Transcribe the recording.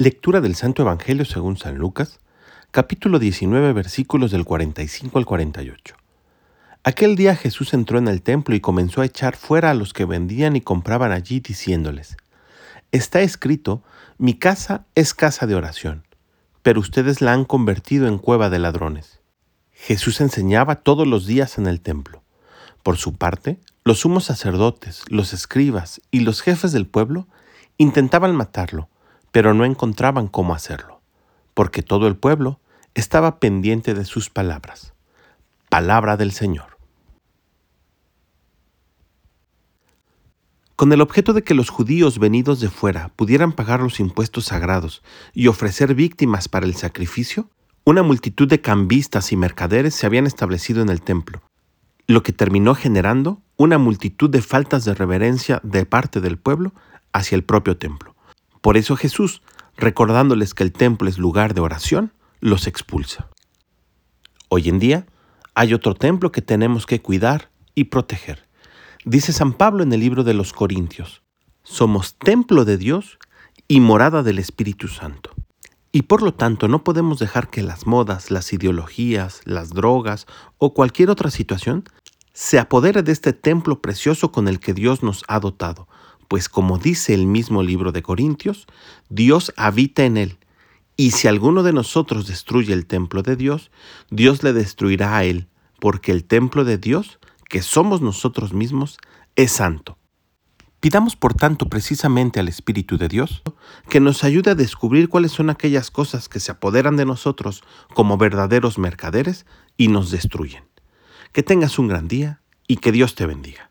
Lectura del Santo Evangelio según San Lucas, capítulo 19, versículos del 45 al 48. Aquel día Jesús entró en el templo y comenzó a echar fuera a los que vendían y compraban allí, diciéndoles, Está escrito, mi casa es casa de oración, pero ustedes la han convertido en cueva de ladrones. Jesús enseñaba todos los días en el templo. Por su parte, los sumos sacerdotes, los escribas y los jefes del pueblo intentaban matarlo, pero no encontraban cómo hacerlo, porque todo el pueblo estaba pendiente de sus palabras. Palabra del Señor. Con el objeto de que los judíos venidos de fuera pudieran pagar los impuestos sagrados y ofrecer víctimas para el sacrificio, una multitud de cambistas y mercaderes se habían establecido en el templo, lo que terminó generando una multitud de faltas de reverencia de parte del pueblo hacia el propio templo. Por eso Jesús, recordándoles que el templo es lugar de oración, los expulsa. Hoy en día hay otro templo que tenemos que cuidar y proteger. Dice San Pablo en el libro de los Corintios, somos templo de Dios y morada del Espíritu Santo. Y por lo tanto no podemos dejar que las modas, las ideologías, las drogas o cualquier otra situación se apodere de este templo precioso con el que Dios nos ha dotado, pues como dice el mismo libro de Corintios, Dios habita en él, y si alguno de nosotros destruye el templo de Dios, Dios le destruirá a él, porque el templo de Dios, que somos nosotros mismos, es santo. Pidamos por tanto precisamente al Espíritu de Dios que nos ayude a descubrir cuáles son aquellas cosas que se apoderan de nosotros como verdaderos mercaderes y nos destruyen. Que tengas un gran día y que Dios te bendiga.